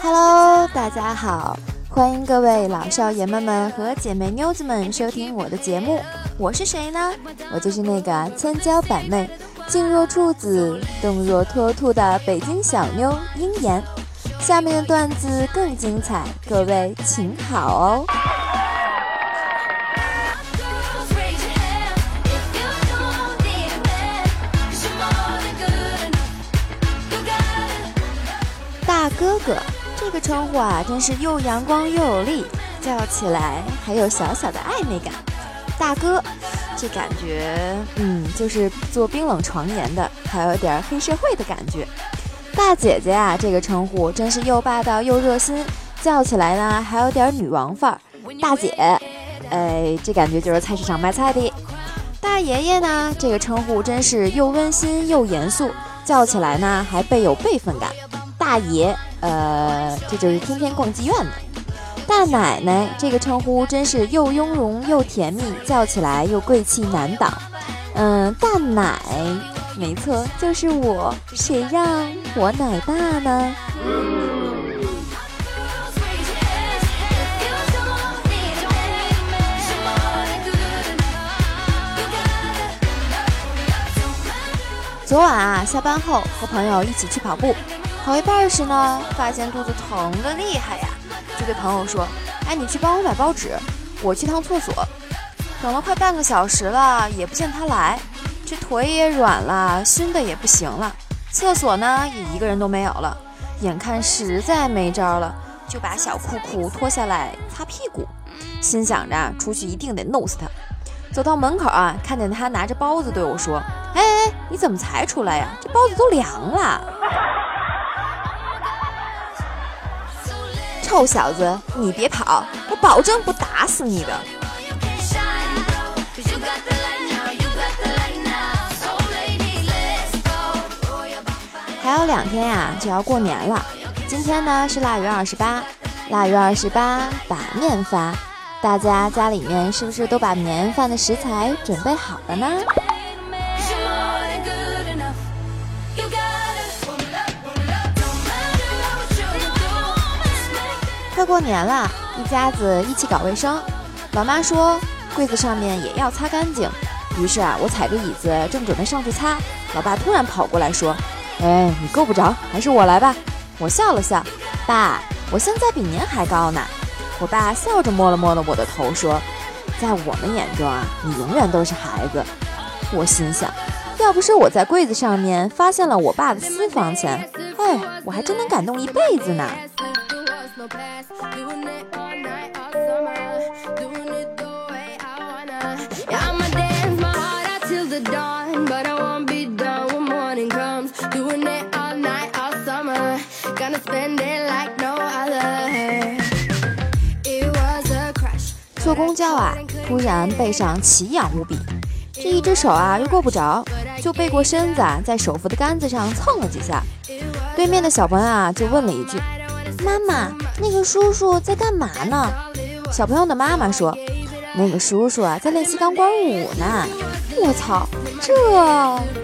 Hello，大家好，欢迎各位老少爷们们和姐妹妞子们收听我的节目。我是谁呢？我就是那个千娇百媚、静若处子、动若脱兔的北京小妞鹰眼。下面的段子更精彩，各位请好哦。大哥哥这个称呼啊，真是又阳光又有力，叫起来还有小小的暧昧感。大哥，这感觉，嗯，就是做冰冷床沿的，还有点黑社会的感觉。大姐姐啊，这个称呼真是又霸道又热心，叫起来呢还有点女王范儿。大姐，哎，这感觉就是菜市场卖菜的。大爷爷呢，这个称呼真是又温馨又严肃，叫起来呢还倍有辈分感。大爷，呃，这就是天天逛妓院的。大奶奶这个称呼真是又雍容又甜蜜，叫起来又贵气难挡。嗯，大奶，没错，就是我，谁让我奶大呢？昨晚啊，下班后和朋友一起去跑步。跑一半时呢，发现肚子疼的厉害呀，就对朋友说：“哎，你去帮我买包纸，我去趟厕所。”等了快半个小时了，也不见他来，这腿也软了，熏的也不行了。厕所呢，也一个人都没有了，眼看实在没招了，就把小裤裤脱下来擦屁股，心想着出去一定得弄死他。走到门口啊，看见他拿着包子对我说：“哎哎，你怎么才出来呀？这包子都凉了。”臭小子，你别跑，我保证不打死你的。还有两天呀，就要过年了。今天呢是腊月二十八，腊月二十八把面发，大家家里面是不是都把年饭的食材准备好了呢？快过年了，一家子一起搞卫生。老妈说柜子上面也要擦干净。于是啊，我踩着椅子正准备上去擦，老爸突然跑过来说：“哎，你够不着，还是我来吧。”我笑了笑，爸，我现在比您还高呢。我爸笑着摸了摸了我的头，说：“在我们眼中啊，你永远都是孩子。”我心想，要不是我在柜子上面发现了我爸的私房钱，哎，我还真能感动一辈子呢。坐公交啊，突然背上奇痒无比，这一只手啊又够不着，就背过身子，在手扶的杆子上蹭了几下。对面的小朋友啊就问了一句：“妈妈，那个叔叔在干嘛呢？”小朋友的妈妈说：“那个叔叔啊在练习钢管舞呢。”我操，这！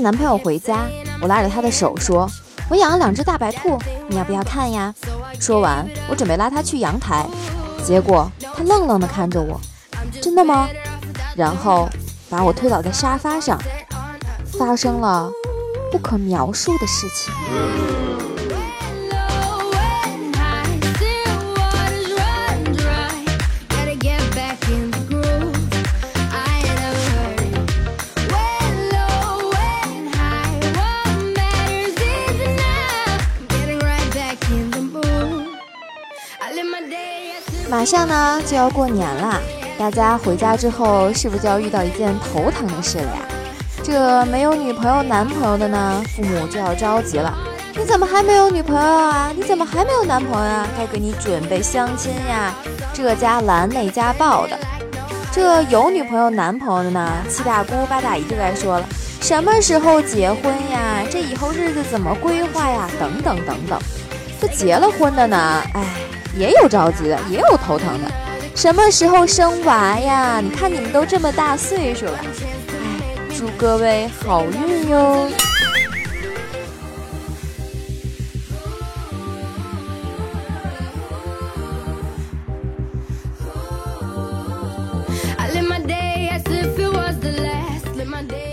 男朋友回家，我拉着他的手说：“我养了两只大白兔，你要不要看呀？”说完，我准备拉他去阳台，结果他愣愣地看着我：“真的吗？”然后把我推倒在沙发上，发生了不可描述的事情。马上呢就要过年了，大家回家之后是不是就要遇到一件头疼的事了呀？这没有女朋友、男朋友的呢，父母就要着急了。你怎么还没有女朋友啊？你怎么还没有男朋友啊？该给你准备相亲呀，这家拦那家抱的。这有女朋友男朋友的呢，七大姑八大姨就该说了，什么时候结婚呀？这以后日子怎么规划呀？等等等等。这结了婚的呢，哎，也有着急的，也有头疼的。什么时候生娃呀？你看你们都这么大岁数了，哎，祝各位好运哟。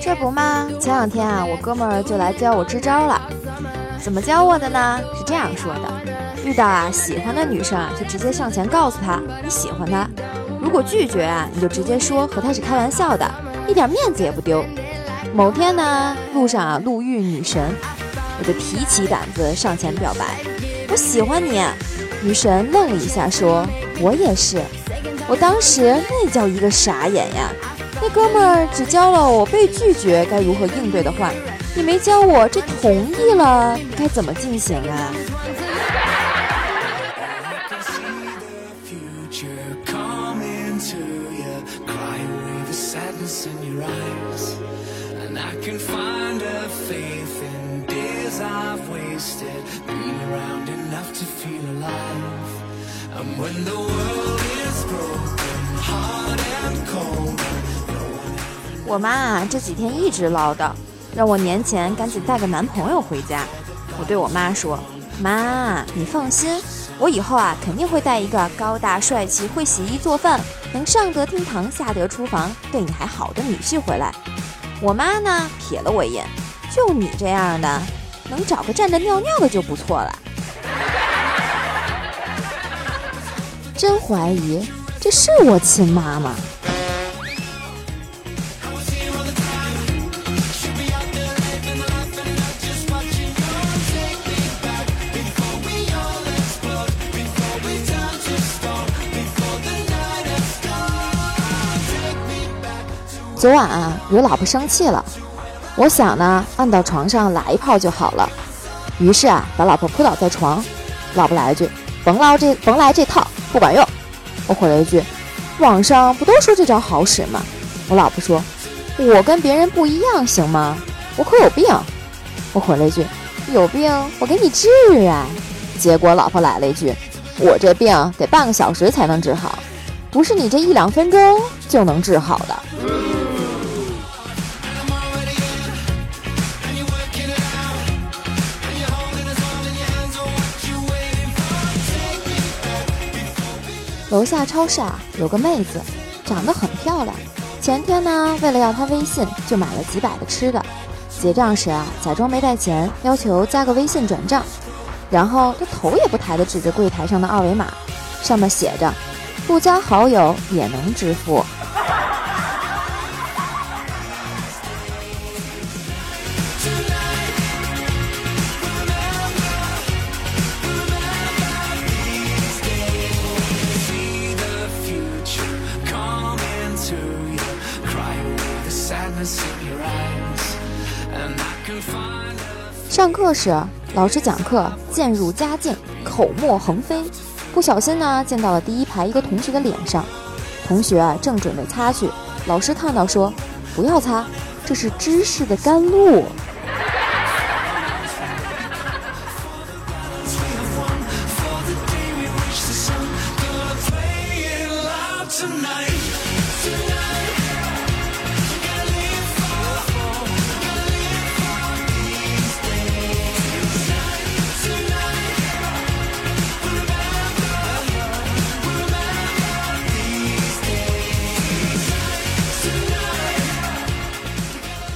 这不嘛？前两天啊，我哥们儿就来教我支招了。怎么教我的呢？是这样说的：遇到啊喜欢的女生啊，就直接上前告诉她你喜欢她。如果拒绝啊，你就直接说和她是开玩笑的，一点面子也不丢。某天呢，路上啊路遇女神，我就提起胆子上前表白：我喜欢你。女神愣了一下，说：我也是。我当时那叫一个傻眼呀。那哥们儿只教了我被拒绝该如何应对的话，你没教我这同意了该怎么进行啊？我妈啊，这几天一直唠叨，让我年前赶紧带个男朋友回家。我对我妈说：“妈，你放心，我以后啊肯定会带一个高大帅气、会洗衣做饭、能上得厅堂、下得厨房、对你还好的女婿回来。”我妈呢，瞥了我一眼：“就你这样的，能找个站着尿尿的就不错了。”真怀疑这是我亲妈吗？昨晚啊，惹老婆生气了。我想呢，按到床上来一炮就好了。于是啊，把老婆扑倒在床。老婆来一句：“甭捞这，甭来这套，不管用。”我回了一句：“网上不都说这招好使吗？”我老婆说：“我跟别人不一样，行吗？我可有病。”我回了一句：“有病，我给你治啊。”结果老婆来了一句：“我这病得半个小时才能治好，不是你这一两分钟就能治好的。”楼下超市啊，有个妹子，长得很漂亮。前天呢，为了要她微信，就买了几百的吃的。结账时啊，假装没带钱，要求加个微信转账。然后她头也不抬的指着柜台上的二维码，上面写着：“不加好友也能支付。”上课时，老师讲课渐入佳境，口沫横飞，不小心呢溅到了第一排一个同学的脸上。同学正准备擦去，老师看到说：“不要擦，这是知识的甘露。”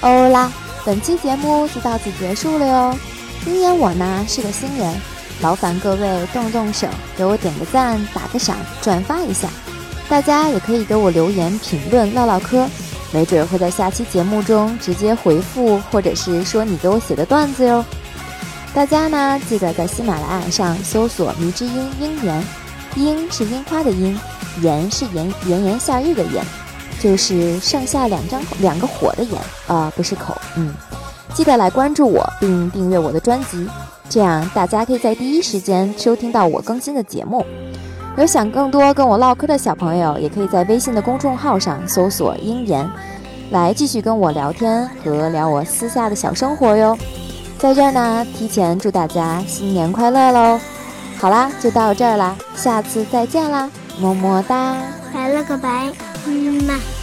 欧啦，本期节目就到此结束了哟。今年我呢是个新人，劳烦各位动动手，给我点个赞、打个赏、转发一下。大家也可以给我留言评论、唠唠嗑，没准会在下期节目中直接回复，或者是说你给我写的段子哟。大家呢记得在喜马拉雅上搜索“迷之音樱言”，樱是樱花的樱，言是炎炎炎夏日的炎。就是上下两张两个火的眼啊，不是口，嗯，记得来关注我并订阅我的专辑，这样大家可以在第一时间收听到我更新的节目。有想更多跟我唠嗑的小朋友，也可以在微信的公众号上搜索“鹰言”，来继续跟我聊天和聊我私下的小生活哟。在这儿呢，提前祝大家新年快乐喽！好啦，就到这儿啦，下次再见啦，么么哒，拜了个拜，嗯嘛。